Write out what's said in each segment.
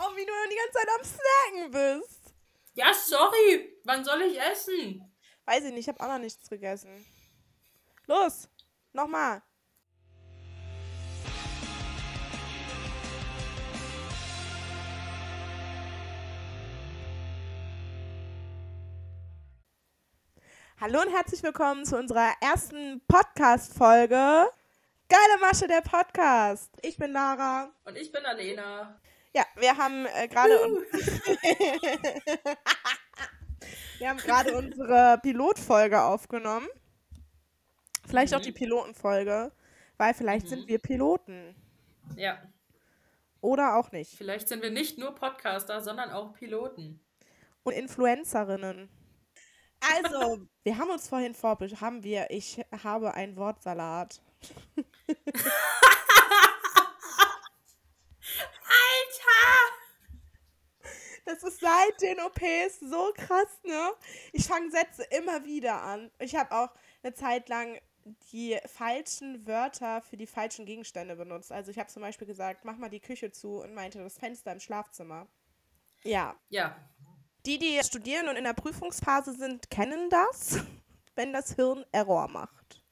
auch, wie du die ganze Zeit am Snacken bist. Ja, sorry. Wann soll ich essen? Weiß ich nicht, ich habe auch noch nichts gegessen. Los, nochmal. Hallo und herzlich willkommen zu unserer ersten Podcast-Folge. Geile Masche, der Podcast. Ich bin Lara. Und ich bin Alena. Ja, wir haben äh, gerade wir haben gerade unsere Pilotfolge aufgenommen. Vielleicht auch Mhm. die Pilotenfolge, weil vielleicht sind Mhm. wir Piloten Ja, oder auch nicht. vielleicht sind wir nicht nur Podcaster, sondern auch Piloten. Und Influencerinnen. Also, wir haben uns vorhin vorbereitet, haben wir, ich habe einen Wortsalat. Das ist seit den OPs so krass, ne? Ich fange Sätze immer wieder an. Ich habe auch eine Zeit lang die falschen Wörter für die falschen Gegenstände benutzt. Also ich habe zum Beispiel gesagt, mach mal die Küche zu und meinte das Fenster im Schlafzimmer. Ja. Ja, Die, die studieren und in der Prüfungsphase sind, kennen das, wenn das Hirn Error macht.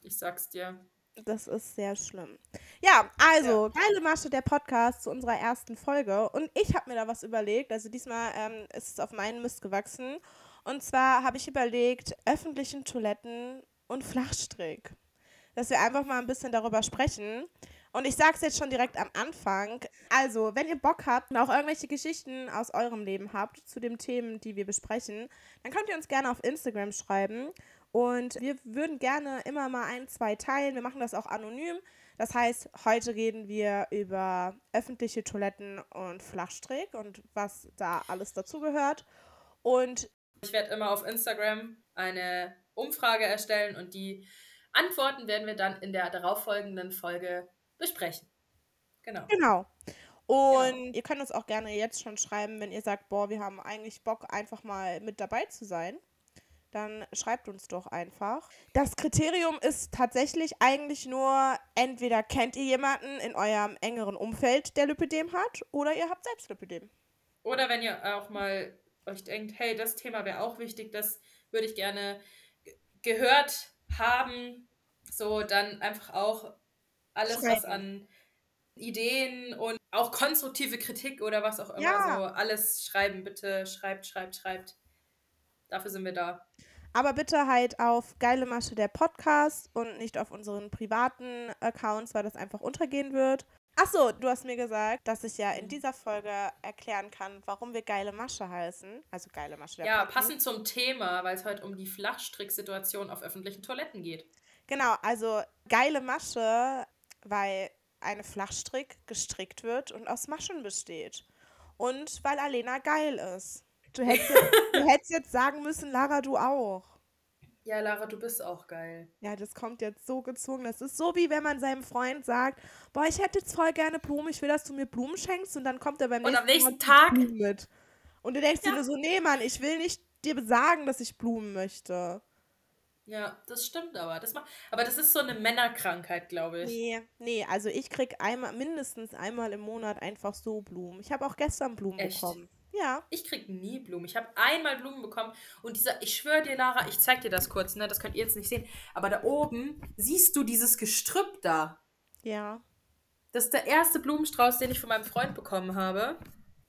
ich sag's dir. Das ist sehr schlimm. Ja, also, geile Masche, der Podcast zu unserer ersten Folge. Und ich habe mir da was überlegt. Also diesmal ähm, ist es auf meinen Mist gewachsen. Und zwar habe ich überlegt, öffentlichen Toiletten und Flachstrick. Dass wir einfach mal ein bisschen darüber sprechen. Und ich sage es jetzt schon direkt am Anfang. Also, wenn ihr Bock habt und auch irgendwelche Geschichten aus eurem Leben habt zu den Themen, die wir besprechen, dann könnt ihr uns gerne auf Instagram schreiben. Und wir würden gerne immer mal ein, zwei teilen. Wir machen das auch anonym. Das heißt, heute reden wir über öffentliche Toiletten und Flachstrick und was da alles dazugehört. Und Ich werde immer auf Instagram eine Umfrage erstellen und die Antworten werden wir dann in der darauffolgenden Folge besprechen. Genau. genau. Und Genau. ihr könnt uns auch gerne jetzt schon schreiben, wenn ihr sagt, boah, wir haben eigentlich Bock, einfach mal mit dabei zu sein. Dann schreibt uns doch einfach. Das Kriterium ist tatsächlich eigentlich nur, entweder kennt ihr jemanden in eurem engeren Umfeld, der Lipidem hat, oder ihr habt selbst Lipidem. Oder wenn ihr auch mal euch denkt, hey, das Thema wäre auch wichtig, das würde ich gerne ge- gehört haben, so dann einfach auch alles, was an Ideen und auch konstruktive Kritik oder was auch immer, Ja. so alles schreiben, bitte schreibt, schreibt, schreibt. Dafür sind wir da. Aber bitte halt auf Geile Masche der Podcast und nicht auf unseren privaten Accounts, weil das einfach untergehen wird. Achso, du hast mir gesagt, dass ich ja in Mhm. dieser Folge erklären kann, warum wir Geile Masche heißen. Also Geile Masche der Ja, Podcast. passend zum Thema, weil es heute um die Flachstricksituation auf öffentlichen Toiletten geht. Genau, also geile Masche, weil eine Flachstrick gestrickt wird und aus Maschen besteht. Und weil Alena geil ist. Du hättest, jetzt, du hättest jetzt sagen müssen, Lara, du auch. Ja, Lara, du bist auch geil. Ja, das kommt jetzt so gezwungen. Das ist so, wie wenn man seinem Freund sagt, boah, ich hätte jetzt voll gerne Blumen, ich will, dass du mir Blumen schenkst. Und dann kommt er beim Und nächsten, am nächsten Tag- Blumen mit. Und du denkst dir Ja. nur so, nee, Mann, ich will nicht dir sagen, dass ich Blumen möchte. Ja, das stimmt aber. Das macht, aber das ist so eine Männerkrankheit, glaube ich. Nee, nee, also ich krieg einmal, mindestens einmal im Monat einfach so Blumen. Ich habe auch gestern Blumen Echt? bekommen. Ja. Ich krieg nie Blumen. Ich habe einmal Blumen bekommen und dieser, ich schwöre dir, Lara, ich zeig dir das kurz, ne? Das könnt ihr jetzt nicht sehen. Aber da oben siehst du dieses Gestrüpp da. Ja. Das ist der erste Blumenstrauß, den ich von meinem Freund bekommen habe.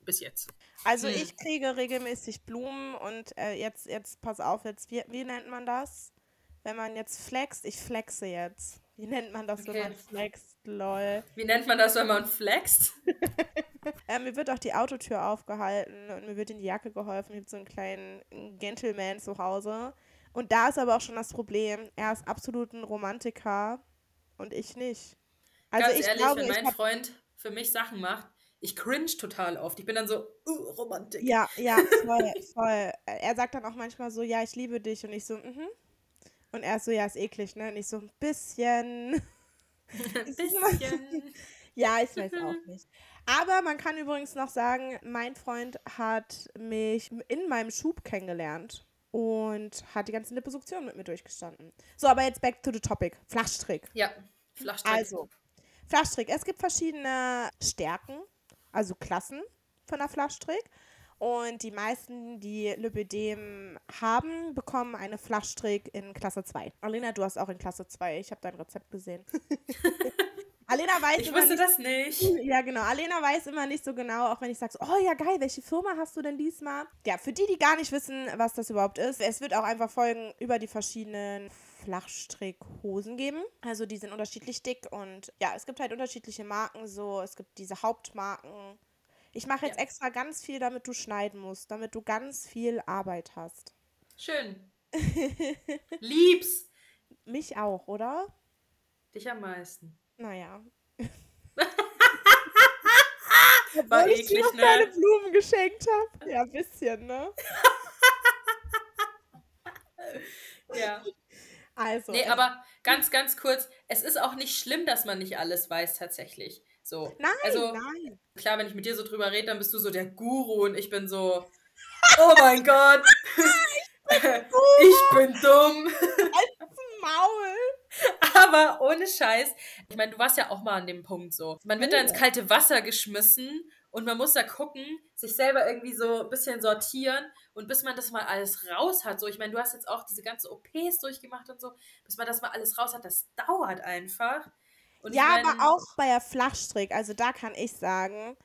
Bis jetzt. Also Hm. ich kriege regelmäßig Blumen und äh, jetzt, jetzt, pass auf, jetzt, wie, wie nennt man das? Wenn man jetzt flext, ich flexe jetzt. Wie nennt man das, wenn Okay. man flext? Lol. Wie nennt man das, wenn man flext? Äh, mir wird auch die Autotür aufgehalten und mir wird in die Jacke geholfen. Ich habe so einen kleinen Gentleman zu Hause. Und da ist aber auch schon das Problem, er ist absolut ein Romantiker und ich nicht. Also Ganz ich ehrlich, glaube, wenn mein Freund für mich Sachen macht, ich cringe total oft. Ich bin dann so, uh, Romantik. Ja, ja, voll, voll. Er sagt dann auch manchmal so, ja, ich liebe dich. Und ich so, mhm. Und er ist so, ja, ist eklig, ne? Und ich so, ein bisschen. Ein bisschen. Ja, ich weiß auch nicht. Aber man kann übrigens noch sagen, mein Freund hat mich in meinem Schub kennengelernt und hat die ganze Liposuktion mit mir durchgestanden. So, aber jetzt back to the topic. Flachstrick. Ja, Flachstrick. Also, Flachstrick. Es gibt verschiedene Stärken. also Klassen von der Flaschtrick. Und die meisten, die Lipödem haben, bekommen eine Flaschtrick in Klasse 2. Alena, du hast auch in Klasse 2. Ich habe dein Rezept gesehen. Alena weiß Ich immer wusste nicht, das nicht. ja, genau. Alena weiß immer nicht so genau, auch wenn ich sage, so, oh ja, geil, welche Firma hast du denn diesmal? Ja, für die, die gar nicht wissen, was das überhaupt ist, es wird auch einfach Folgen über die verschiedenen Flachstrickhosen geben. Also die sind unterschiedlich dick und ja, es gibt halt unterschiedliche Marken so. Es gibt diese Hauptmarken. Ich mache jetzt Ja. extra ganz viel, damit du schneiden musst, damit du ganz viel Arbeit hast. Schön. Lieb's. Mich auch, oder? Dich am meisten. Naja. War Obwohl ich dir eklig, noch keine ne? Blumen geschenkt habe. Ja, ein bisschen, ne? Ja. Also. Nee, es- aber ganz, ganz kurz, es ist auch nicht schlimm, dass man nicht alles weiß tatsächlich. So. Nein, also, nein. klar, wenn ich mit dir so drüber rede, dann bist du so der Guru und ich bin so, oh mein Gott, ich bin dumm. Maul. Aber ohne Scheiß, ich meine, du warst ja auch mal an dem Punkt so. Man wird da ins kalte Wasser geschmissen und man muss da gucken, sich selber irgendwie so ein bisschen sortieren und bis man das mal alles raus hat. So, ich meine, du hast jetzt auch diese ganzen OPs durchgemacht und so, bis man das mal alles raus hat, das dauert einfach. Und ich Ja, mein, aber auch bei der Flachstrick, also da kann ich sagen,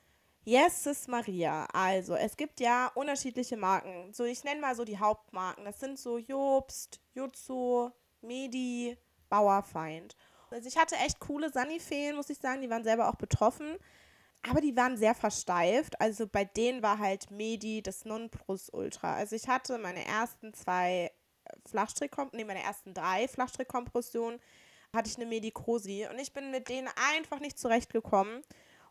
Jesus Maria. Also, es gibt ja unterschiedliche Marken. So, ich nenne mal so die Hauptmarken. Das sind so Jobst, Jutsu, Medi, Bauerfeind. Also, ich hatte echt coole Sanifeen, muss ich sagen. Die waren selber auch betroffen. Aber die waren sehr versteift. Also bei denen war halt Medi das Nonplusultra. Also ich hatte meine ersten zwei Flachstrickkompressionen, nee, meine ersten drei Flachstrickkompressionen hatte ich eine Medikosi und ich bin mit denen einfach nicht zurechtgekommen.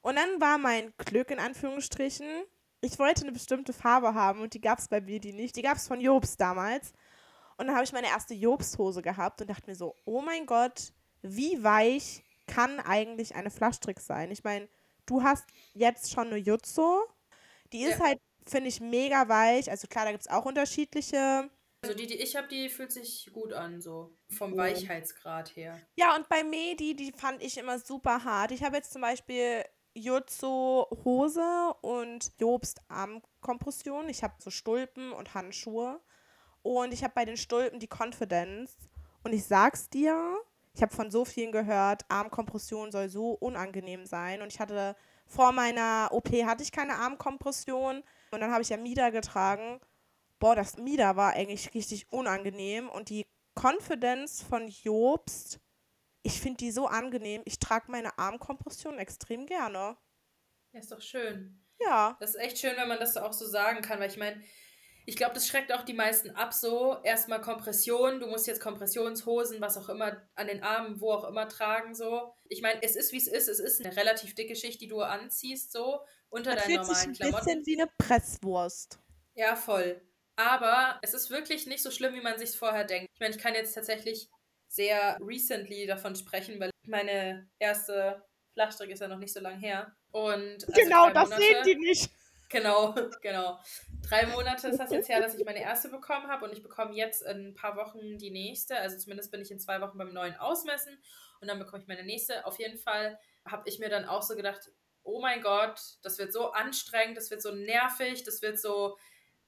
Und dann war mein Glück in Anführungsstrichen, ich wollte eine bestimmte Farbe haben und die gab es bei Medi nicht. Die gab es von Jobst damals. Und dann habe ich meine erste Jobst-Hose gehabt und dachte mir so, oh mein Gott, wie weich kann eigentlich eine Flachstrick sein? Ich meine, du hast jetzt schon eine Jutsu. Die ist Ja. halt, finde ich, mega weich. Also klar, da gibt es auch unterschiedliche. Also die, die ich habe, die fühlt sich gut an, so vom Oh. Weichheitsgrad her. Ja, und bei Medi, die fand ich immer super hart. Ich habe jetzt zum Beispiel Jutsu Hose und Jobst Armkompression. Ich habe so Stulpen und Handschuhe. Und ich habe bei den Stulpen die Confidence. Und ich sag's dir, ich habe von so vielen gehört, Armkompression soll so unangenehm sein. Und ich hatte vor meiner OP hatte ich keine Armkompression. Und dann habe ich ja Mida getragen. Boah, das Mida war eigentlich richtig unangenehm. Und die Confidence von Jobst, ich finde die so angenehm. Ich trage meine Armkompression extrem gerne. Ja, ist doch schön. Ja. Das ist echt schön, wenn man das auch so sagen kann, weil ich meine, ich glaube, das schreckt auch die meisten ab so. Erstmal Kompression, du musst jetzt Kompressionshosen, was auch immer, an den Armen, wo auch immer tragen so. Ich meine, es ist wie es ist, es ist eine relativ dicke Schicht, die du anziehst so, unter Das deinen fühlt sich normalen ein Klamotten. bisschen wie eine Presswurst. Ja, voll. Aber es ist wirklich nicht so schlimm, wie man sich vorher denkt. Ich meine, ich kann jetzt tatsächlich sehr recently davon sprechen, weil meine erste Flachstrick ist ja noch nicht so lange her. Und also genau, das Monate- sehen die nicht. Genau, genau. Drei Monate ist das jetzt her, dass ich meine erste bekommen habe und ich bekomme jetzt in ein paar Wochen die nächste. Also zumindest bin ich in zwei Wochen beim neuen Ausmessen und dann bekomme ich meine nächste. Auf jeden Fall habe ich mir dann auch so gedacht, oh mein Gott, das wird so anstrengend, das wird so nervig, das wird so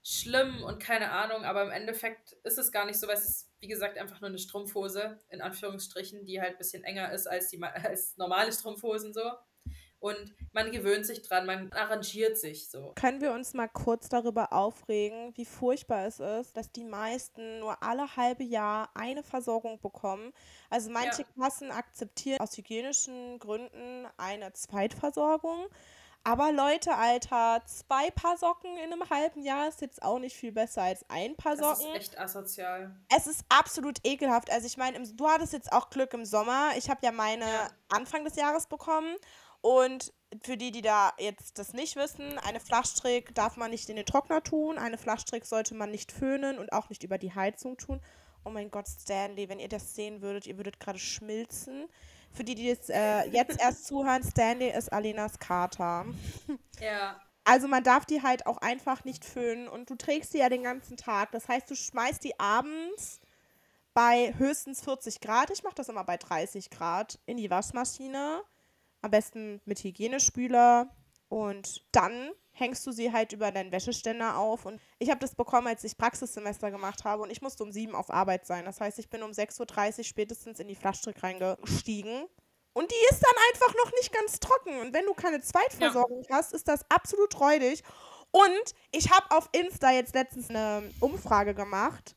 schlimm und keine Ahnung, aber im Endeffekt ist es gar nicht so, weil es ist, wie gesagt, einfach nur eine Strumpfhose, in Anführungsstrichen, die halt ein bisschen enger ist als, die, als normale Strumpfhosen so. Und man gewöhnt sich dran, man arrangiert sich so. Können wir uns mal kurz darüber aufregen, wie furchtbar es ist, dass die meisten nur alle halbe Jahr eine Versorgung bekommen? Also manche Ja. Kassen akzeptieren aus hygienischen Gründen eine Zweitversorgung. Aber Leute, Alter, zwei Paar Socken in einem halben Jahr ist jetzt auch nicht viel besser als ein Paar Das ist Socken. echt asozial. Es ist absolut ekelhaft. Also ich meine, du hattest jetzt auch Glück im Sommer. Ich habe ja meine Ja. Anfang des Jahres bekommen. Und für die, die da jetzt das nicht wissen, eine Flachstrick darf man nicht in den Trockner tun. Eine Flachstrick sollte man nicht föhnen und auch nicht über die Heizung tun. Oh mein Gott, Stanley, wenn ihr das sehen würdet, ihr würdet gerade schmilzen. Für die, die jetzt, äh, jetzt erst zuhören, Stanley ist Alenas Kater. Ja. Also man darf die halt auch einfach nicht föhnen und du trägst die ja den ganzen Tag. Das heißt, du schmeißt die abends bei höchstens 40 Grad, ich mache das immer bei 30 Grad, in die Waschmaschine. Am besten mit Hygienespüler Und dann hängst du sie halt über deinen Wäscheständer auf. Und ich habe das bekommen, als ich Praxissemester gemacht habe und ich musste um sieben auf Arbeit sein. Das heißt, ich bin um 6.30 Uhr spätestens in die Flaschstrick reingestiegen. Und die ist dann einfach noch nicht ganz trocken. Und wenn du keine Zweitversorgung ja. hast, ist das absolut räudig. Und ich habe auf Insta jetzt letztens eine Umfrage gemacht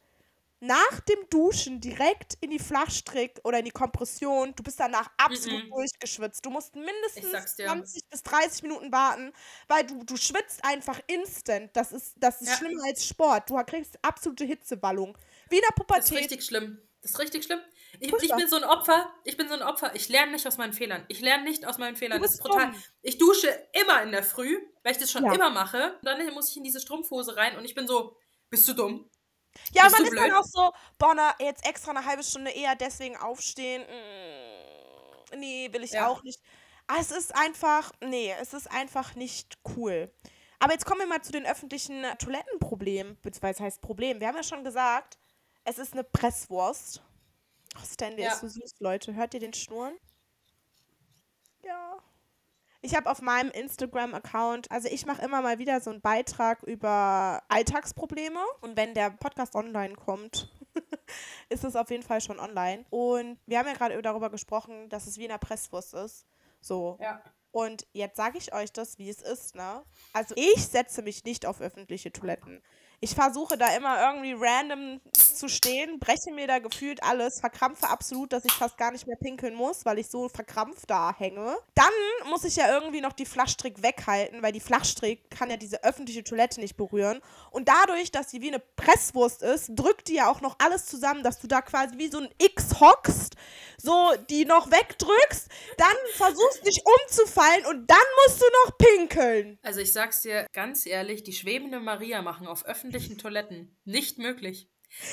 nach dem Duschen direkt in die Flachstrick oder in die Kompression, du bist danach absolut mm -mm. durchgeschwitzt. Du musst mindestens 20 bis 30 Minuten warten, weil du, du schwitzt einfach instant. Das ist, das ist ja. schlimmer als Sport. Du kriegst absolute Hitzewallung. Wie in der Pubertät. Das ist richtig schlimm. Das ist richtig schlimm. Ich, ich, bin so ein Opfer. Ich bin so ein Opfer. Ich lerne nicht aus meinen Fehlern. Ich lerne nicht aus meinen Fehlern. Das ist brutal. Dumm. Ich dusche immer in der Früh, weil ich das schon ja. immer mache. Dann muss ich in diese Strumpfhose rein und ich bin so, bist du dumm? Ja, Bist man ist blöd? dann auch so, na, jetzt extra eine halbe Stunde eher deswegen aufstehen. Mm, nee, will ich ja. auch nicht. Ah, es ist einfach, nee, es ist einfach nicht cool. Aber jetzt kommen wir mal zu den öffentlichen Toilettenproblemen, beziehungsweise heißt Problem. Wir haben ja schon gesagt, es ist eine Presswurst. Oh, Stanley ja. ist so süß, Leute. Hört ihr den Schnurren? Ja. Ich habe auf meinem Instagram-Account, also ich mache immer mal wieder so einen Beitrag über Alltagsprobleme. Und wenn der Podcast online kommt, ist es auf jeden Fall schon online. Und wir haben ja gerade darüber gesprochen, dass es wie in der Presswurst ist. So. Ja. Und jetzt sage ich euch das, wie es ist, ne? Also ich setze mich nicht auf öffentliche Toiletten. Ich versuche da immer irgendwie random zu stehen, breche mir da gefühlt alles, verkrampfe absolut, dass ich fast gar nicht mehr pinkeln muss, weil ich so verkrampft da hänge. Dann muss ich ja irgendwie noch die Flachstrick weghalten, weil die Flachstrick kann ja diese öffentliche Toilette nicht berühren. Und dadurch, dass sie wie eine Presswurst ist, drückt die ja auch noch alles zusammen, dass du da quasi wie so ein X hockst, so die noch wegdrückst, dann versuchst dich umzufallen und dann musst du noch pinkeln. Also ich sag's dir ganz ehrlich, die schwebende Maria machen auf öffentlichen öffentlichen Toiletten. Nicht möglich.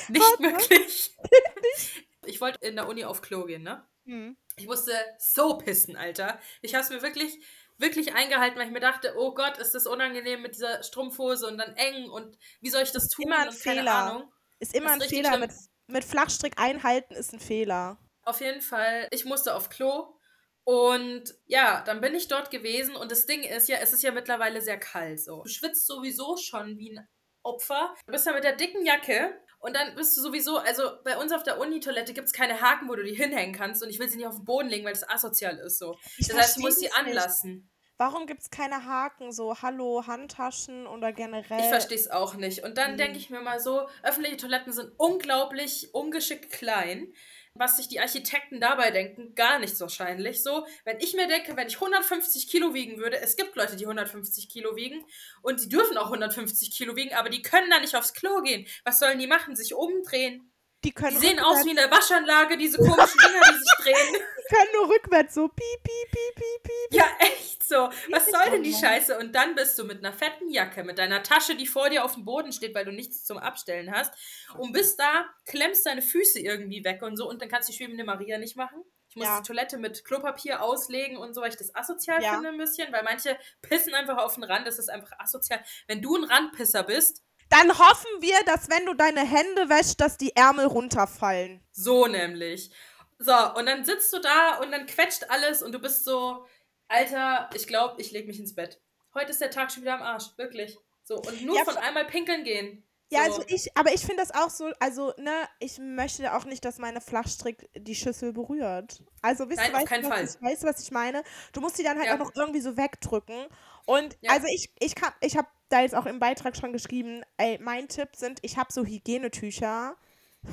Nicht Was? möglich. ich wollte in der Uni auf Klo gehen, ne? Mhm. Ich musste so pissen, Alter. Ich habe es mir wirklich, wirklich eingehalten, weil ich mir dachte, oh Gott, ist das unangenehm mit dieser Strumpfhose und dann eng und wie soll ich das tun? Immer ein und Fehler. Ist immer ein Fehler. Mit, mit Flachstrick einhalten ist ein Fehler. Auf jeden Fall, ich musste auf Klo und ja, dann bin ich dort gewesen und das Ding ist ja, es ist ja mittlerweile sehr kalt so. Du schwitzt sowieso schon wie ein Opfer. Du bist da mit der dicken Jacke und dann bist du sowieso, also bei uns auf der Uni-Toilette gibt es keine Haken, wo du die hinhängen kannst und ich will sie nicht auf den Boden legen, weil das asozial ist so. Ich das heißt, du musst sie anlassen. Warum gibt es keine Haken, so Hallo, Handtaschen oder generell? Ich verstehe es auch nicht. Und dann hm. denke ich mir mal so, öffentliche Toiletten sind unglaublich ungeschickt klein was sich die Architekten dabei denken, gar nichts wahrscheinlich. So, wenn ich mir denke, wenn ich 150 Kilo wiegen würde, es gibt Leute, die 150 Kilo wiegen und die dürfen auch 150 Kilo wiegen, aber die können da nicht aufs Klo gehen. Was sollen die machen? Sich umdrehen? Die, können die sehen aus wie in der Waschanlage, diese komischen Dinger, die sich drehen. Die können nur rückwärts so piep, piep, piep, piep, piep. Ja, echt so. Was soll denn die Scheiße? Und dann bist du mit einer fetten Jacke, mit deiner Tasche, die vor dir auf dem Boden steht, weil du nichts zum Abstellen hast, und bist da, klemmst deine Füße irgendwie weg und so, und dann kannst du die schwebende Maria nicht machen. Ich muss ja. die Toilette mit Klopapier auslegen und so, weil ich das asozial ja. finde ein bisschen, weil manche pissen einfach auf den Rand, das ist einfach asozial. Wenn du ein Randpisser bist, dann hoffen wir, dass wenn du deine Hände wäschst, dass die Ärmel runterfallen. So nämlich. So, und dann sitzt du da und dann quetscht alles und du bist so, Alter, ich glaube, ich leg mich ins Bett. Heute ist der Tag schon wieder am Arsch, wirklich. So, und nur ja, von einmal pinkeln gehen. Ja, also ich, aber ich finde das auch so, also, ne, ich möchte auch nicht, dass meine Flachstrick die Schüssel berührt. Also, wisst Nein, du, weißt, was, Fall. Ich, weißt du, was ich meine? Du musst die dann halt ja. auch noch irgendwie so wegdrücken. Und ja. also ich, ich, kann, ich habe jetzt auch im Beitrag schon geschrieben, ey, mein Tipp sind, ich habe so Hygienetücher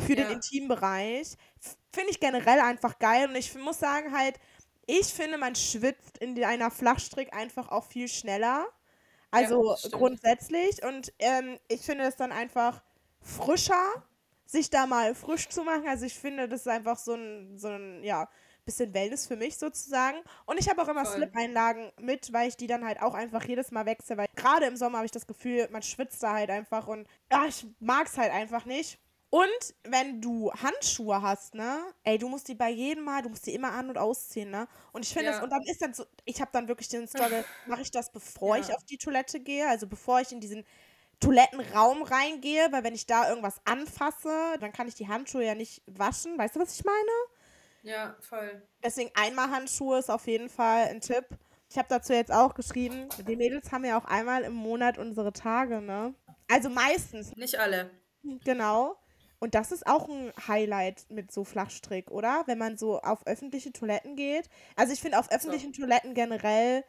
für ja. den Intimbereich. Finde ich generell einfach geil. Und ich muss sagen halt, ich finde, man schwitzt in einer Flachstrick einfach auch viel schneller. Also ja, grundsätzlich. Und ähm, ich finde es dann einfach frischer, sich da mal frisch zu machen. Also ich finde, das ist einfach so ein, so ein, ja, bisschen Wellness für mich sozusagen. Und ich habe auch immer Slip-Einlagen mit, weil ich die dann halt auch einfach jedes Mal wechsle, weil gerade im Sommer habe ich das Gefühl, man schwitzt da halt einfach und ja, ich mag es halt einfach nicht. Und wenn du Handschuhe hast, ne, ey, du musst die bei jedem Mal, du musst die immer an- und ausziehen, ne? Und ich finde ja. das, und dann ist dann so, ich habe dann wirklich den Struggle, mache ich das, bevor ja. ich auf die Toilette gehe, also bevor ich in diesen Toilettenraum reingehe, weil wenn ich da irgendwas anfasse, dann kann ich die Handschuhe ja nicht waschen. Weißt du, was ich meine? Ja, voll. Deswegen einmal Handschuhe ist auf jeden Fall ein Tipp. Ich habe dazu jetzt auch geschrieben, wir Mädels haben ja auch einmal im Monat unsere Tage, ne? Also meistens. Nicht alle. Genau. Und das ist auch ein Highlight mit so Flachstrick, oder? Wenn man so auf öffentliche Toiletten geht. Also ich finde auf öffentlichen so. Toiletten generell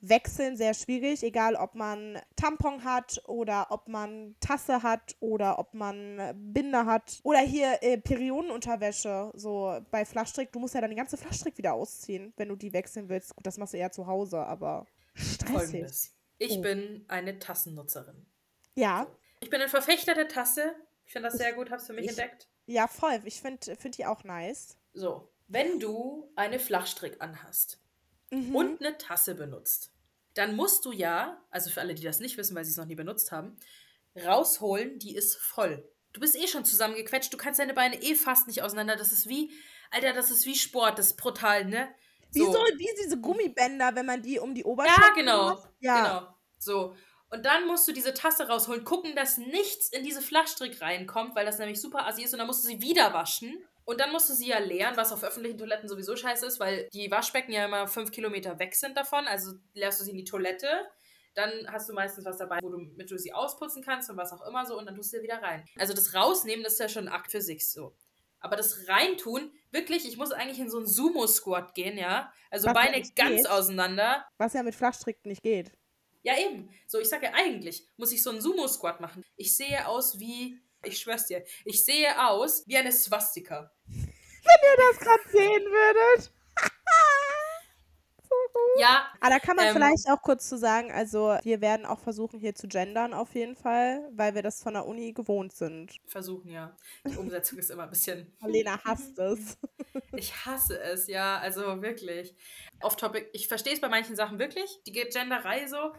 wechseln sehr schwierig, egal ob man Tampon hat oder ob man Tasse hat oder ob man Binder hat oder hier äh, Periodenunterwäsche, so bei Flachstrick. Du musst ja dann die ganze Flachstrick wieder ausziehen, wenn du die wechseln willst. Gut, das machst du eher zu Hause, aber stressig. Folgendes. Ich oh. bin eine Tassennutzerin. Ja. Ich bin ein Verfechter der Tasse. Ich finde das sehr gut, hab's für mich ich, entdeckt. Ja, voll. Ich finde find die auch nice. So, wenn du eine Flachstrick anhast mhm. und eine Tasse benutzt, dann musst du ja, also für alle, die das nicht wissen, weil sie es noch nie benutzt haben, rausholen, die ist voll. Du bist eh schon zusammengequetscht, du kannst deine Beine eh fast nicht auseinander. Das ist wie, Alter, das ist wie Sport, das ist brutal, ne? So. Wie so wie diese Gummibänder, wenn man die um die Oberschenkel Ja, genau. Macht. Ja, genau. So. Und dann musst du diese Tasse rausholen, gucken, dass nichts in diese Flachstrick reinkommt, weil das nämlich super assi ist. Und dann musst du sie wieder waschen. Und dann musst du sie ja leeren, was auf öffentlichen Toiletten sowieso scheiße ist, weil die Waschbecken ja immer fünf Kilometer weg sind davon. Also leerst du sie in die Toilette. Dann hast du meistens was dabei, womit du sie ausputzen kannst und was auch immer so. Und dann tust du sie wieder rein. Also das Rausnehmen, das ist ja schon ein Akt für sich so. Aber das Reintun, wirklich, ich muss eigentlich in so einen Sumo-Squat gehen, ja. Also was Beine ganz geht. auseinander. Was ja mit Flachstrick nicht geht. Ja, eben. So, ich sage ja, eigentlich muss ich so einen Sumo-Squat machen. Ich sehe aus wie, ich schwör's dir, ich sehe aus wie eine Swastika. Wenn ihr das gerade sehen würdet. Ja. Aber da kann man ähm, vielleicht auch kurz zu sagen, also wir werden auch versuchen hier zu gendern auf jeden Fall, weil wir das von der Uni gewohnt sind. Versuchen, ja. Die Umsetzung ist immer ein bisschen. Lena hasst es. ich hasse es, ja, also wirklich. Off-Topic, ich verstehe es bei manchen Sachen wirklich, die Genderei so,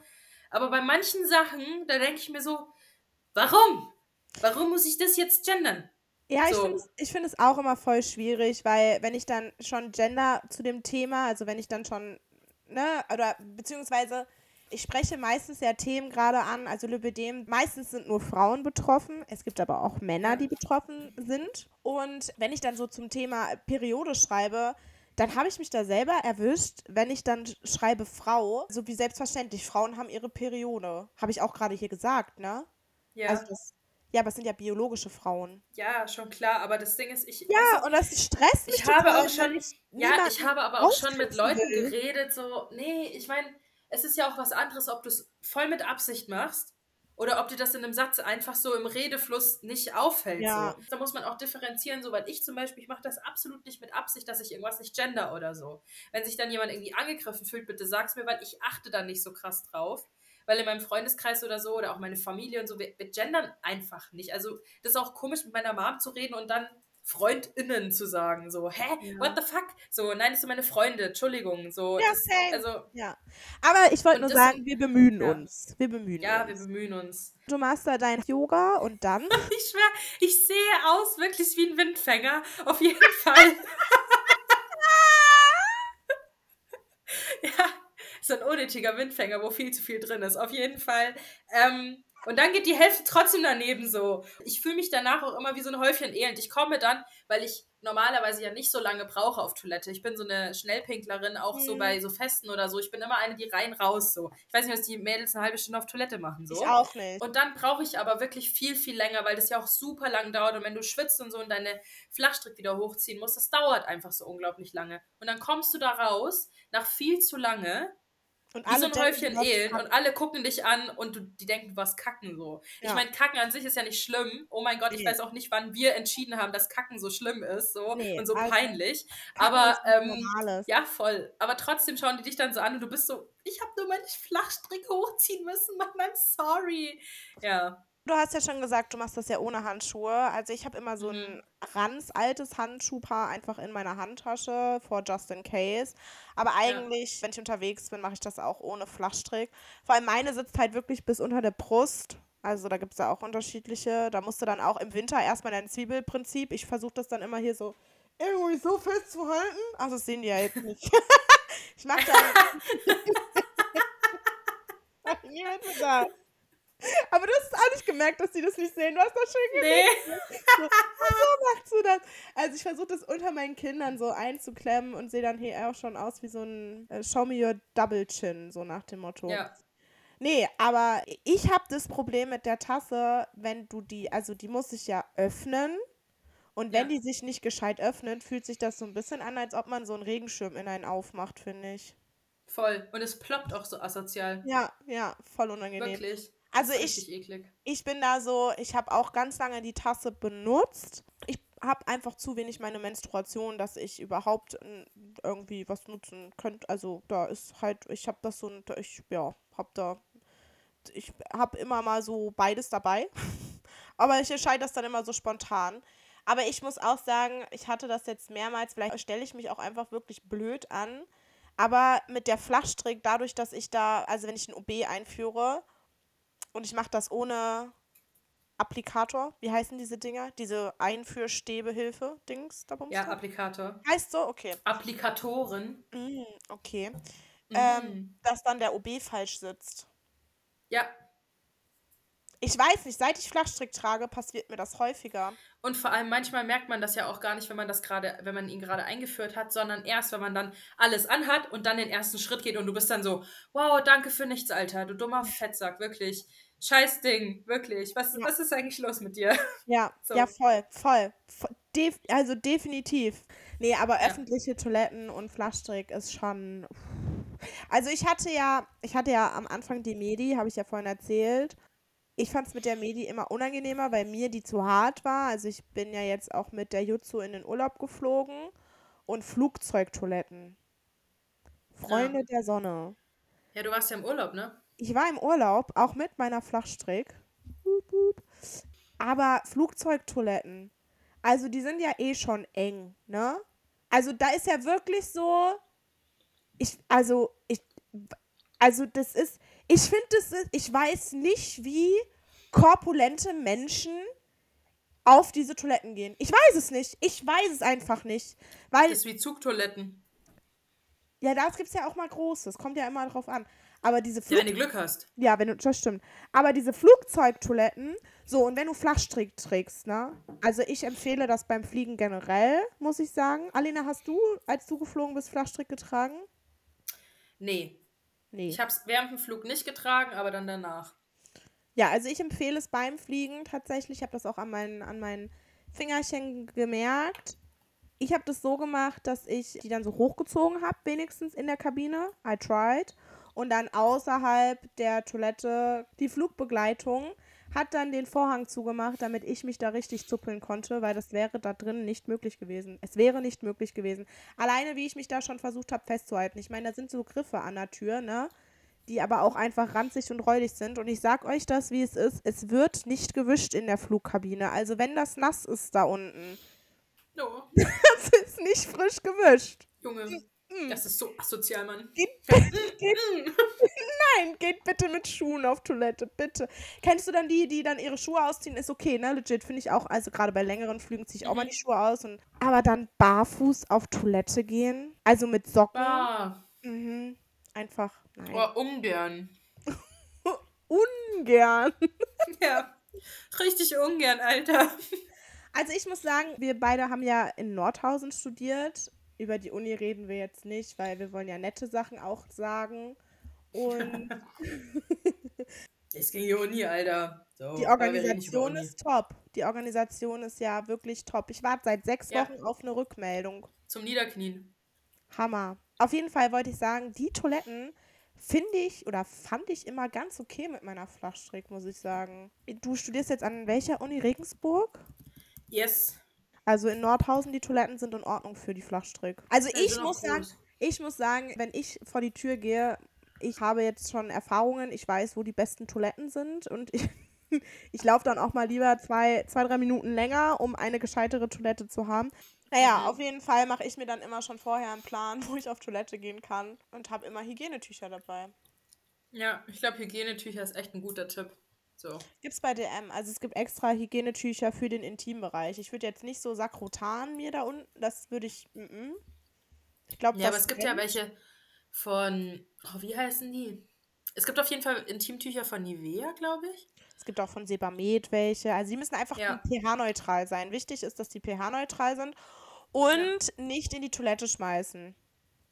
aber bei manchen Sachen, da denke ich mir so, warum? Warum muss ich das jetzt gendern? Ja, ich finde es find auch immer voll schwierig, weil wenn ich dann schon Gender zu dem Thema, also wenn ich dann schon, ne, oder beziehungsweise ich spreche meistens ja Themen gerade an, also Lipidem, meistens sind nur Frauen betroffen, es gibt aber auch Männer, die betroffen sind. Und wenn ich dann so zum Thema Periode schreibe, dann habe ich mich da selber erwischt, wenn ich dann schreibe Frau, so wie selbstverständlich, Frauen haben ihre Periode. Habe ich auch gerade hier gesagt, ne? Ja. Also das, ja, aber es sind ja biologische Frauen. Ja, schon klar, aber das Ding ist, ich. Ja, also, und das stresst mich. Ich habe auch schon. Ich ja, ich habe aber auch schon mit Leuten will. geredet, so, nee, ich meine, es ist ja auch was anderes, ob du es voll mit Absicht machst oder ob dir das in einem Satz einfach so im Redefluss nicht auffällt. Ja. So. Da muss man auch differenzieren, so, weil ich zum Beispiel, ich mache das absolut nicht mit Absicht, dass ich irgendwas nicht gender oder so. Wenn sich dann jemand irgendwie angegriffen fühlt, bitte sag's mir, weil ich achte da nicht so krass drauf. Weil in meinem Freundeskreis oder so oder auch meine Familie und so, wir, wir gendern einfach nicht. Also das ist auch komisch, mit meiner Mom zu reden und dann FreundInnen zu sagen. So, hä? Ja. What the fuck? So, nein, das sind meine Freunde, Entschuldigung. So, ja, das, also, ja. Aber ich wollte nur sagen, wir bemühen ja. uns. Wir bemühen ja, uns. wir bemühen uns. Du machst da dein Yoga und dann? ich schwör, ich sehe aus wirklich wie ein Windfänger. Auf jeden Fall. ja, so ein unnötiger Windfänger, wo viel zu viel drin ist. Auf jeden Fall. Ähm, und dann geht die Hälfte trotzdem daneben so. Ich fühle mich danach auch immer wie so ein Häufchen elend. Ich komme dann, weil ich normalerweise ja nicht so lange brauche auf Toilette. Ich bin so eine Schnellpinklerin, auch mhm. so bei so Festen oder so. Ich bin immer eine, die rein raus so. Ich weiß nicht, was die Mädels eine halbe Stunde auf Toilette machen so. Ich auch nicht. Und dann brauche ich aber wirklich viel, viel länger, weil das ja auch super lang dauert. Und wenn du schwitzt und so und deine Flachstrick wieder hochziehen musst, das dauert einfach so unglaublich lange. Und dann kommst du da raus, nach viel zu lange und Wie so ein Häufchen Ehen und alle gucken dich an und du, die denken, du warst kacken so. Ja. Ich meine, kacken an sich ist ja nicht schlimm. Oh mein Gott, nee. ich weiß auch nicht, wann wir entschieden haben, dass kacken so schlimm ist so nee, und so also, peinlich. Aber ähm, ja, voll. Aber trotzdem schauen die dich dann so an und du bist so, ich habe nur meinen Flachstrick hochziehen müssen, Mann, I'm sorry. Ja. Du hast ja schon gesagt, du machst das ja ohne Handschuhe. Also ich habe immer so ein mhm. ganz altes Handschuhpaar einfach in meiner Handtasche vor just in case. Aber eigentlich, ja. wenn ich unterwegs bin, mache ich das auch ohne Flachstrick. Vor allem meine sitzt halt wirklich bis unter der Brust. Also da gibt es ja auch unterschiedliche. Da musst du dann auch im Winter erstmal dein Zwiebelprinzip. Ich versuche das dann immer hier so irgendwie so festzuhalten. Also das sehen die ja jetzt nicht. ich mache da. Niemand gesagt. Aber du hast auch nicht gemerkt, dass sie das nicht sehen. Du hast doch schön genickt. Nee. So, so machst du das. Also ich versuche das unter meinen Kindern so einzuklemmen und sehe dann hier auch schon aus wie so ein äh, Show me your double chin, so nach dem Motto. Ja. Nee, aber ich habe das Problem mit der Tasse, wenn du die, also die muss sich ja öffnen. Und wenn ja. die sich nicht gescheit öffnet, fühlt sich das so ein bisschen an, als ob man so einen Regenschirm in einen aufmacht, finde ich. Voll. Und es ploppt auch so asozial. Ja, ja, voll unangenehm. Wirklich. Also ich, ich bin da so, ich habe auch ganz lange die Tasse benutzt. Ich habe einfach zu wenig meine Menstruation, dass ich überhaupt irgendwie was nutzen könnte. Also da ist halt, ich habe das so, ich ja, habe da, ich habe immer mal so beides dabei. Aber ich entscheide das dann immer so spontan. Aber ich muss auch sagen, ich hatte das jetzt mehrmals, vielleicht stelle ich mich auch einfach wirklich blöd an. Aber mit der Flachstrick, dadurch, dass ich da, also wenn ich ein OB einführe und ich mache das ohne Applikator, wie heißen diese Dinger? Diese Einführstäbe-Hilfe-Dings da Ja, Applikator. Heißt so? Okay. Applikatoren. Mm, okay. Mm. Ähm, dass dann der OB falsch sitzt. Ja. Ich weiß nicht, seit ich Flachstrick trage, passiert mir das häufiger. Und vor allem manchmal merkt man das ja auch gar nicht, wenn man das gerade, wenn man ihn gerade eingeführt hat, sondern erst, wenn man dann alles anhat und dann den ersten Schritt geht und du bist dann so, wow, danke für nichts, Alter, du dummer Fettsack, wirklich. Scheiß Ding, wirklich. Was, ja. was ist eigentlich los mit dir? Ja, so. ja, voll, voll. Def also definitiv. Nee, aber ja. öffentliche Toiletten und Flaschstrick ist schon. Also ich hatte ja, ich hatte ja am Anfang die Medi, habe ich ja vorhin erzählt. Ich fand es mit der Medi immer unangenehmer, weil mir die zu hart war. Also ich bin ja jetzt auch mit der Jutsu in den Urlaub geflogen und Flugzeugtoiletten. Freunde ja. der Sonne. Ja, du warst ja im Urlaub, ne? Ich war im Urlaub, auch mit meiner Flachstrick. Aber Flugzeugtoiletten, also die sind ja eh schon eng, ne? Also da ist ja wirklich so, ich, also, ich, also das ist, ich finde, ist, ich weiß nicht, wie korpulente Menschen auf diese Toiletten gehen. Ich weiß es nicht. Ich weiß es einfach nicht. Weil, das ist wie Zugtoiletten. Ja, das gibt es ja auch mal großes. Kommt ja immer drauf an. Aber diese Flug ja, wenn du Glück hast. Ja, wenn du, das stimmt. Aber diese Flugzeugtoiletten, so, und wenn du Flachstrick trägst, ne? Also ich empfehle das beim Fliegen generell, muss ich sagen. Alina, hast du, als du geflogen bist, Flachstrick getragen? Nee. Nee. Ich habe es während dem Flug nicht getragen, aber dann danach. Ja, also ich empfehle es beim Fliegen tatsächlich. Ich habe das auch an meinen, an meinen Fingerchen gemerkt. Ich habe das so gemacht, dass ich die dann so hochgezogen habe, wenigstens in der Kabine. I tried und dann außerhalb der Toilette die Flugbegleitung hat dann den Vorhang zugemacht, damit ich mich da richtig zuppeln konnte, weil das wäre da drin nicht möglich gewesen. Es wäre nicht möglich gewesen. Alleine, wie ich mich da schon versucht habe festzuhalten. Ich meine, da sind so Griffe an der Tür, ne? Die aber auch einfach ranzig und räudig sind. Und ich sag euch das, wie es ist. Es wird nicht gewischt in der Flugkabine. Also wenn das nass ist da unten. No. das ist nicht frisch gewischt. Junge. Mm. Das ist so asozial, Mann. Geht, geht, nein, geht bitte mit Schuhen auf Toilette, bitte. Kennst du dann die, die dann ihre Schuhe ausziehen? Ist okay, ne? Legit, finde ich auch. Also gerade bei längeren Flügen ziehe ich auch mhm. mal die Schuhe aus. Und, aber dann barfuß auf Toilette gehen, also mit Socken. Ah. Mhm. Einfach, nein. Oh, ungern. ungern. ja, richtig ungern, Alter. Also ich muss sagen, wir beide haben ja in Nordhausen studiert über die Uni reden wir jetzt nicht, weil wir wollen ja nette Sachen auch sagen. Und es ging die Uni, Alter. So, die Organisation ist top. Die Organisation ist ja wirklich top. Ich warte seit sechs ja. Wochen auf eine Rückmeldung. Zum Niederknien. Hammer. Auf jeden Fall wollte ich sagen, die Toiletten finde ich oder fand ich immer ganz okay mit meiner Flachstrick, muss ich sagen. Du studierst jetzt an welcher Uni? Regensburg? Yes. Also in Nordhausen, die Toiletten sind in Ordnung für die Flachstrick. Also ich muss sagen, ich muss sagen, wenn ich vor die Tür gehe, ich habe jetzt schon Erfahrungen, ich weiß, wo die besten Toiletten sind und ich, ich laufe dann auch mal lieber zwei, zwei, drei Minuten länger, um eine gescheitere Toilette zu haben. Naja, mhm. auf jeden Fall mache ich mir dann immer schon vorher einen Plan, wo ich auf Toilette gehen kann und habe immer Hygienetücher dabei. Ja, ich glaube, Hygienetücher ist echt ein guter Tipp. So. es bei DM. Also es gibt extra Hygienetücher für den Intimbereich. Ich würde jetzt nicht so Sakrotan mir da unten, das würde ich. M -m. Ich glaube, Ja, aber es gibt ja welche von, oh, wie heißen die? Es gibt auf jeden Fall Intimtücher von Nivea, glaube ich. Es gibt auch von Sebamed welche. Also die müssen einfach Ja. pH-neutral sein. Wichtig ist, dass die pH-neutral sind und nicht in die Toilette schmeißen.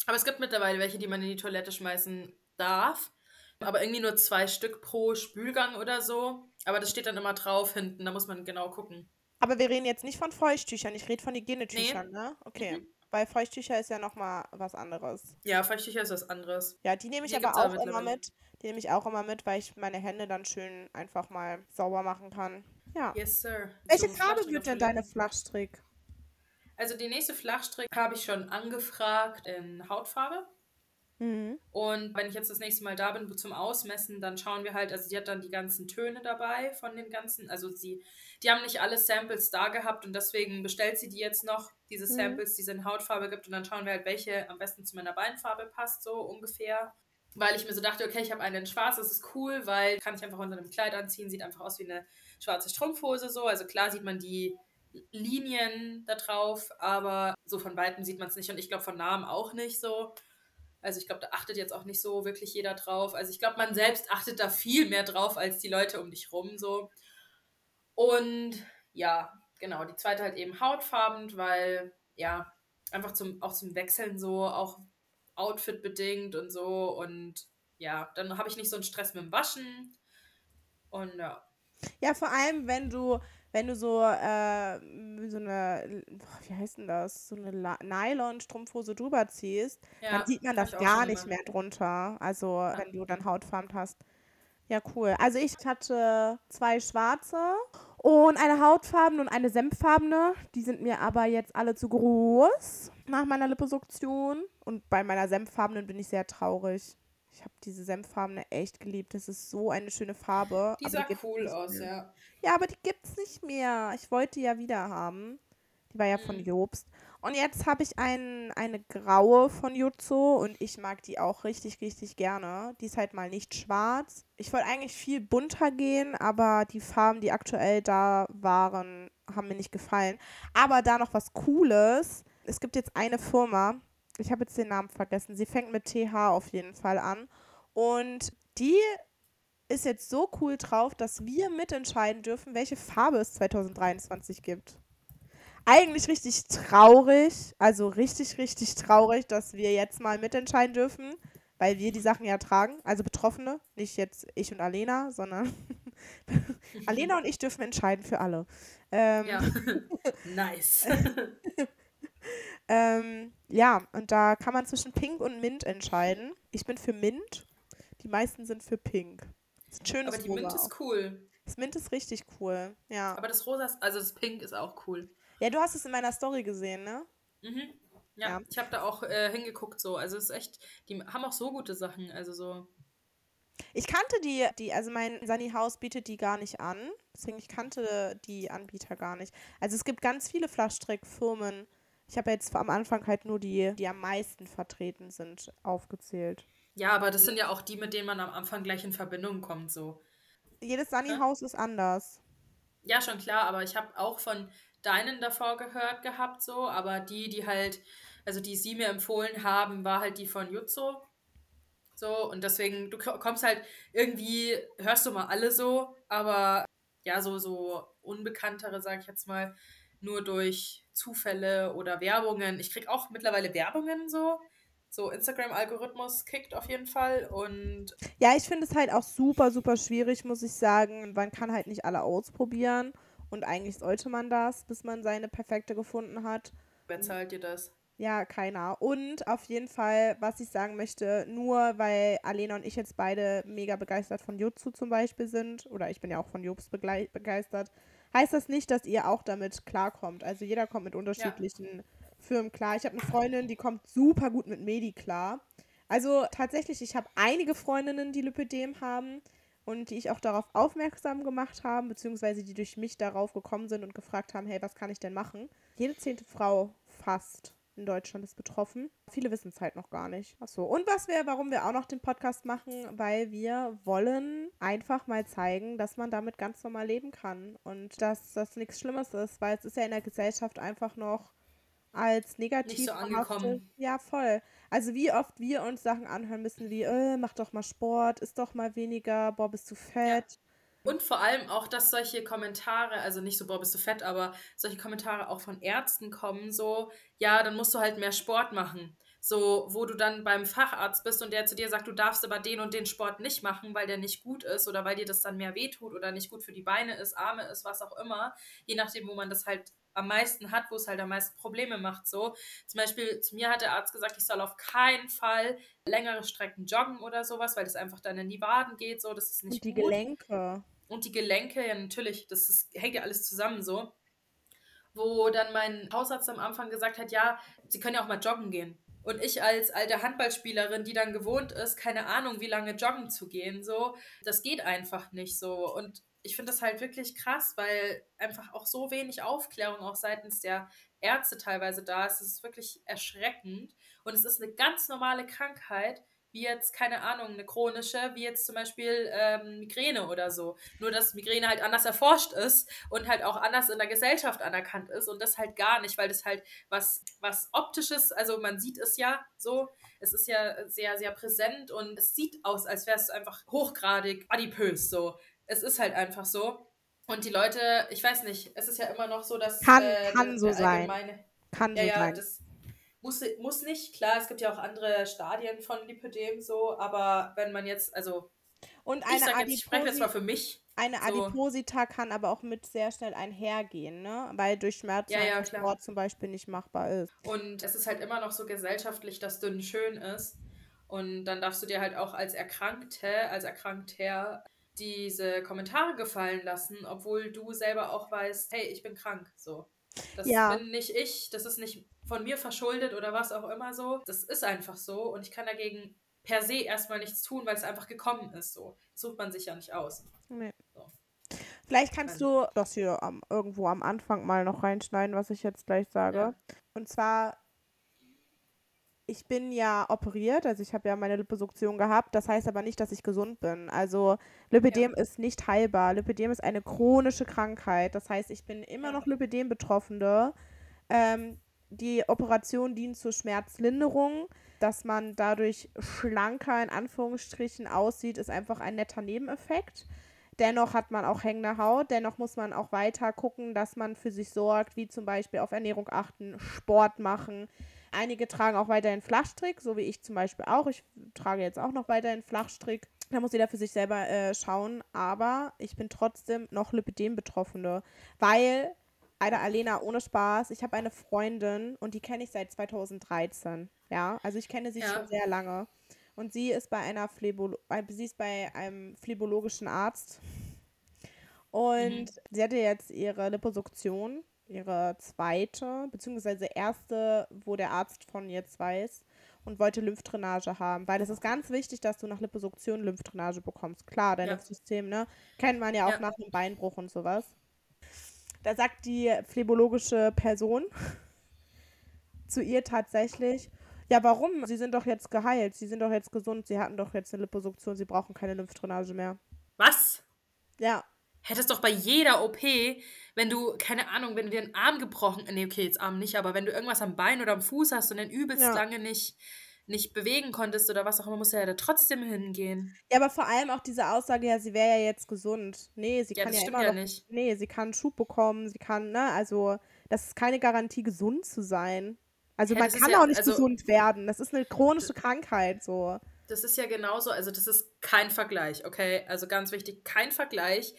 Aber es gibt mittlerweile welche, die man in die Toilette schmeißen darf. Aber irgendwie nur zwei Stück pro Spülgang oder so. Aber das steht dann immer drauf hinten, da muss man genau gucken. Aber wir reden jetzt nicht von Feuchttüchern, ich rede von Hygienetüchern, ne? Okay. Mhm. Weil Feuchttücher ist ja nochmal was anderes. Ja, Feuchttücher ist was anderes. Ja, die nehme ich Die aber auch immer mit. Die nehme ich auch immer mit, weil ich meine Hände dann schön einfach mal sauber machen kann. Ja. Yes, sir. Welche So, Farbe wird denn deine. Flachstrick? Also die nächste Flachstrick habe ich schon angefragt in Hautfarbe. Mhm. Und wenn ich jetzt das nächste Mal da bin zum Ausmessen, dann schauen wir halt, also sie hat dann die ganzen Töne dabei von den ganzen, also sie, die haben nicht alle Samples da gehabt und deswegen bestellt sie die jetzt noch, diese Mhm. Samples, die es in Hautfarbe gibt und dann schauen wir halt, welche am besten zu meiner Beinfarbe passt, so ungefähr. Weil ich mir so dachte, okay, ich habe eine in schwarz, das ist cool, weil kann ich einfach unter einem Kleid anziehen, sieht einfach aus wie eine schwarze Strumpfhose so. Also klar sieht man die Linien da drauf, aber so von weitem sieht man es nicht und ich glaube von Namen auch nicht so. Also ich glaube, da achtet jetzt auch nicht so wirklich jeder drauf. Also ich glaube, man selbst achtet da viel mehr drauf als die Leute um dich rum so. Und ja, genau, die zweite halt eben hautfarben, weil ja, einfach zum auch zum Wechseln so, auch Outfit bedingt und so und ja, dann habe ich nicht so einen Stress mit dem Waschen. Und ja. Ja, vor allem, wenn du, wenn du so, äh, so eine, wie heißt denn das, so eine Nylon-Strumpfhose drüber ziehst, ja dann sieht man das gar nicht mehr drunter. Also, wenn du dann Hautfarben hast. Ja, cool. Also, ich hatte zwei schwarze und eine hautfarbene und eine senffarbene. Die sind mir aber jetzt alle zu groß nach meiner Liposuktion. Und bei meiner senffarbenen bin ich sehr traurig. Ich habe diese senffarbene echt geliebt. Das ist so eine schöne Farbe. Die aber sah gibt's cool aus, ja. Ja, aber die gibt's nicht mehr. Ich wollte die ja wieder haben. Die war ja von Mhm. Jobst. Und jetzt habe ich ein, eine graue von Jutsu und ich mag die auch richtig, richtig gerne. Die ist halt mal nicht schwarz. Ich wollte eigentlich viel bunter gehen, aber die Farben, die aktuell da waren, haben mir nicht gefallen. Aber da noch was Cooles. Es gibt jetzt eine Firma, ich habe jetzt den Namen vergessen. Sie fängt mit TH auf jeden Fall an. Und die ist jetzt so cool drauf, dass wir mitentscheiden dürfen, welche Farbe es 2023 gibt. Eigentlich richtig traurig, also richtig, richtig traurig, dass wir jetzt mal mitentscheiden dürfen, weil wir die Sachen ja tragen, also Betroffene, nicht jetzt ich und Alena, sondern Alena und ich dürfen entscheiden für alle. Ähm, Ja. nice. ähm, ja, und da kann man zwischen Pink und Mint entscheiden. Ich bin für Mint, die meisten sind für Pink. Ist ein schönes Aber die Rosa Mint auch. ist cool. Das Mint ist richtig cool, ja. Aber das Rosa, ist, also das Pink ist auch cool. Ja, du hast es in meiner Story gesehen, ne? Mhm. Ja, Ja. ich habe da auch äh, hingeguckt so. Also es ist echt, die haben auch so gute Sachen. Also so. Ich kannte die, die, also mein Sunny House bietet die gar nicht an. Deswegen, ich kannte die Anbieter gar nicht. Also es gibt ganz viele Flaschstrickfirmen. Ich habe jetzt am Anfang halt nur die, die am meisten vertreten sind, aufgezählt. Ja, aber das sind ja auch die, mit denen man am Anfang gleich in Verbindung kommt so. Jedes Sunny Ja. Ist anders. Ja, schon klar, aber ich habe auch von deinen davor gehört gehabt, so, aber die, die halt, also die sie mir empfohlen haben, war halt die von Jutsu. So, und deswegen, du ko- kommst halt irgendwie, hörst du mal alle so, aber ja, so, so unbekanntere, sag ich jetzt mal, nur durch Zufälle oder Werbungen. Ich krieg auch mittlerweile Werbungen so. So, Instagram-Algorithmus kickt auf jeden Fall und Ja, ich finde es halt auch super, super schwierig, muss ich sagen. Man kann halt nicht alle ausprobieren. Und eigentlich sollte man das, bis man seine perfekte gefunden hat. wer zahlt dir das? Ja, keiner. Und auf jeden Fall, was ich sagen möchte, nur weil Alena und ich jetzt beide mega begeistert von Jutsu zum Beispiel sind, oder ich bin ja auch von Jobs begeistert, heißt das nicht, dass ihr auch damit klarkommt. Also jeder kommt mit unterschiedlichen Firmen klar. Ich habe eine Freundin, die kommt super gut mit Medi klar. Also tatsächlich, ich habe einige Freundinnen, die Lipödem haben und die ich auch darauf aufmerksam gemacht haben, beziehungsweise die durch mich darauf gekommen sind und gefragt haben, hey, was kann ich denn machen? Jede zehnte Frau fast in Deutschland ist betroffen. Viele wissen es halt noch gar nicht. Achso. Und was wir, warum wir auch noch den Podcast machen, weil wir wollen einfach mal zeigen, dass man damit ganz normal leben kann und dass das nichts Schlimmes ist, weil es ist ja in der Gesellschaft einfach noch als negativ Nicht so angekommen. Ja, voll. Also wie oft wir uns Sachen anhören müssen wie, äh, mach doch mal Sport, isst doch mal weniger, boah, bist du Ja. Und vor allem auch, dass solche Kommentare, also nicht so, boah, bist du fett, aber solche Kommentare auch von Ärzten kommen, so, ja, dann musst du halt mehr Sport machen. So, wo du dann beim Facharzt bist und der zu dir sagt, du darfst aber den und den Sport nicht machen, weil der nicht gut ist oder weil dir das dann mehr wehtut oder nicht gut für die Beine ist, Arme ist, was auch immer. Je nachdem, wo man das halt am meisten hat, wo es halt am meisten Probleme macht. So, zum Beispiel zu mir hat der Arzt gesagt, ich soll auf keinen Fall längere Strecken joggen oder sowas, weil das einfach dann in die Waden geht. So, das ist nicht Und die gut. Gelenke. Und die Gelenke, ja natürlich, das ist, hängt ja alles zusammen so. Wo dann mein Hausarzt am Anfang gesagt hat, ja, sie können ja auch mal joggen gehen. Und ich als alte Handballspielerin, die dann gewohnt ist, keine Ahnung, wie lange joggen zu gehen, so, das geht einfach nicht so. Und ich finde das halt wirklich krass, weil einfach auch so wenig Aufklärung auch seitens der Ärzte teilweise da ist. Es ist wirklich erschreckend. Und es ist eine ganz normale Krankheit, wie jetzt, keine Ahnung, eine chronische, wie jetzt zum Beispiel ähm, Migräne oder so. Nur, dass Migräne halt anders erforscht ist und halt auch anders in der Gesellschaft anerkannt ist und das halt gar nicht, weil das halt was, was optisches, also man sieht es ja so, es ist ja sehr, sehr präsent und es sieht aus, als wäre es einfach hochgradig adipös so. Es ist halt einfach so. Und die Leute, ich weiß nicht, es ist ja immer noch so, dass Kann, äh, kann so sein. Kann ja, so ja, sein. das muss, muss nicht. Klar, es gibt ja auch andere Stadien von Lipödem so, aber wenn man jetzt, also Und ich eine, sag jetzt, ich spreche jetzt mal für mich. eine so. Adiposita kann aber auch mit sehr schnell einhergehen, ne? Weil durch Schmerzen Ja, ja, klar. Sport zum Beispiel nicht machbar ist. Und es ist halt immer noch so gesellschaftlich, dass dünn schön ist. Und dann darfst du dir halt auch als Erkrankte, als Erkrankter diese Kommentare gefallen lassen, obwohl du selber auch weißt, hey, ich bin krank. So. Das Ja. bin nicht ich, das ist nicht von mir verschuldet oder was auch immer so. Das ist einfach so und ich kann dagegen per se erstmal nichts tun, weil es einfach gekommen ist so. Das sucht man sich ja nicht aus. Nee. So. Vielleicht kannst du das hier am, irgendwo am Anfang mal noch reinschneiden, was ich jetzt gleich sage. Ja. Und zwar, ich bin ja operiert, also ich habe ja meine Liposuktion gehabt. Das heißt aber nicht, dass ich gesund bin. Also Lipödem ist nicht heilbar. Lipödem ist eine chronische Krankheit. Das heißt, ich bin immer Ja. noch Lipödem-Betroffene. Ähm, die Operation dient zur Schmerzlinderung. Dass man dadurch schlanker in Anführungsstrichen aussieht, ist einfach ein netter Nebeneffekt. Dennoch hat man auch hängende Haut. Dennoch muss man auch weiter gucken, dass man für sich sorgt, wie zum Beispiel auf Ernährung achten, Sport machen. Einige tragen auch weiterhin Flachstrick, so wie ich zum Beispiel auch. Ich trage jetzt auch noch weiterhin Flachstrick. Da muss jeder für sich selber äh, schauen. Aber ich bin trotzdem noch Lipidem-Betroffene, weil, Alter, Alena, ohne Spaß, ich habe eine Freundin und die kenne ich seit 2013. Ja, also ich kenne sie Ja. schon sehr lange. Und sie ist bei einer Phlebolo äh, sie ist bei einem phlebologischen Arzt. Und sie hatte jetzt ihre Liposuktion, ihre zweite, beziehungsweise erste, wo der Arzt von jetzt weiß und wollte Lymphdrainage haben, weil es ist ganz wichtig, dass du nach Liposuktion Lymphdrainage bekommst. Klar, dein Ja. Lymphsystem, ne? Kennt man ja auch Ja. nach einem Beinbruch und sowas. Da sagt die phlebologische Person zu ihr tatsächlich, ja, warum? Sie sind doch jetzt geheilt, sie sind doch jetzt gesund, sie hatten doch jetzt eine Liposuktion, sie brauchen keine Lymphdrainage mehr. Was? Ja, Hättest doch bei jeder OP, wenn du, keine Ahnung, wenn du dir einen Arm gebrochen, nee, okay, jetzt Arm nicht, aber wenn du irgendwas am Bein oder am Fuß hast und den übelst Ja. lange nicht, nicht bewegen konntest oder was auch immer, musst du ja da trotzdem hingehen. Ja, aber vor allem auch diese Aussage, ja, sie wäre ja jetzt gesund. Nee, sie Ja, kann ja stimmt immer ja noch. nicht. Nee, sie kann einen Schub bekommen, sie kann, ne, also das ist keine Garantie, gesund zu sein. Also Ja, man kann ja- auch nicht also- gesund werden. Das ist eine chronische Krankheit, so. Das ist ja genauso, also das ist kein Vergleich, okay? Also ganz wichtig, kein Vergleich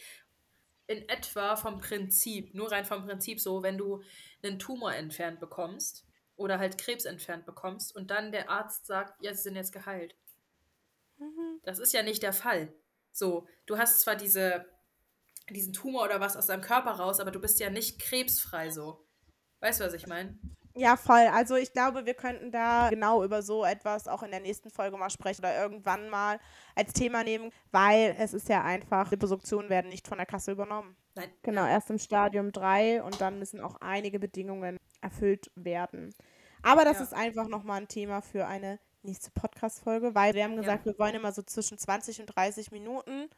in etwa vom Prinzip, nur rein vom Prinzip so, wenn du einen Tumor entfernt bekommst oder halt Krebs entfernt bekommst und dann der Arzt sagt, ja, sie sind jetzt geheilt. Mhm. Das ist ja nicht der Fall. So, du hast zwar diese, diesen Tumor oder was aus deinem Körper raus, aber du bist ja nicht krebsfrei so. Weißt du, was ich meine? Ja, voll. Also ich glaube, wir könnten da genau über so etwas auch in der nächsten Folge mal sprechen oder irgendwann mal als Thema nehmen, weil es ist ja einfach, Liposuktionen werden nicht von der Kasse übernommen. Nein. Genau, erst im Stadium 3 und dann müssen auch einige Bedingungen erfüllt werden. Aber das Ja. ist einfach nochmal ein Thema für eine nächste Podcast-Folge, weil wir haben gesagt, wir wollen immer so zwischen 20 und 30 Minuten.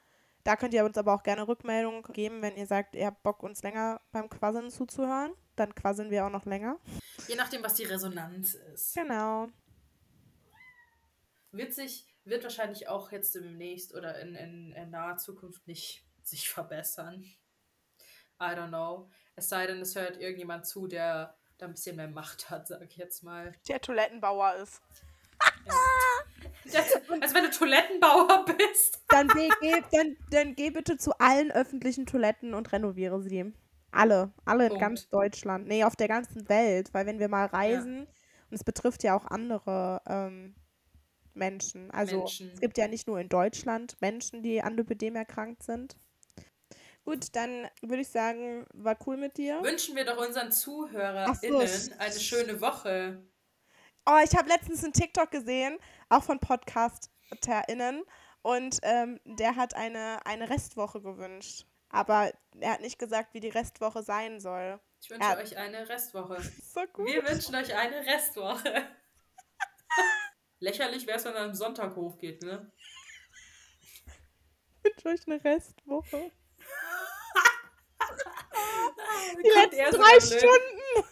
Da könnt ihr uns aber auch gerne Rückmeldung geben, wenn ihr sagt, ihr habt Bock, uns länger beim Quasseln zuzuhören. dann quasseln wir auch noch länger. Je nachdem, was die Resonanz ist. Genau. Wird sich, wird wahrscheinlich auch jetzt demnächst oder in, in, in naher Zukunft nicht sich verbessern. I don't know. Es sei denn, es hört irgendjemand zu, der da ein bisschen mehr Macht hat, sag ich jetzt mal. Der Toilettenbauer ist. Ja. Das, als wenn du Toilettenbauer bist. Dann geh, dann, dann geh bitte zu allen öffentlichen Toiletten und renoviere sie. Alle. Alle in Punkt. ganz Deutschland. Nee, auf der ganzen Welt. Weil wenn wir mal reisen, und es betrifft ja auch andere ähm, Menschen. Also Menschen. es gibt ja nicht nur in Deutschland Menschen, die an Lipödem erkrankt sind. Gut, dann würde ich sagen, war cool mit dir. Wünschen wir doch unseren so, ZuhörerInnen s- eine schöne Woche. Oh, ich habe letztens einen TikTok gesehen, auch von PodcasterInnen. Und ähm, der hat eine, eine Restwoche gewünscht. Aber er hat nicht gesagt, wie die Restwoche sein soll. Ich wünsche Ja. euch eine Restwoche. So gut. Wir wünschen euch eine Restwoche. Lächerlich wäre es, wenn er am Sonntag hochgeht, ne? Ich wünsche euch eine Restwoche. Die Die letzten drei Stunden.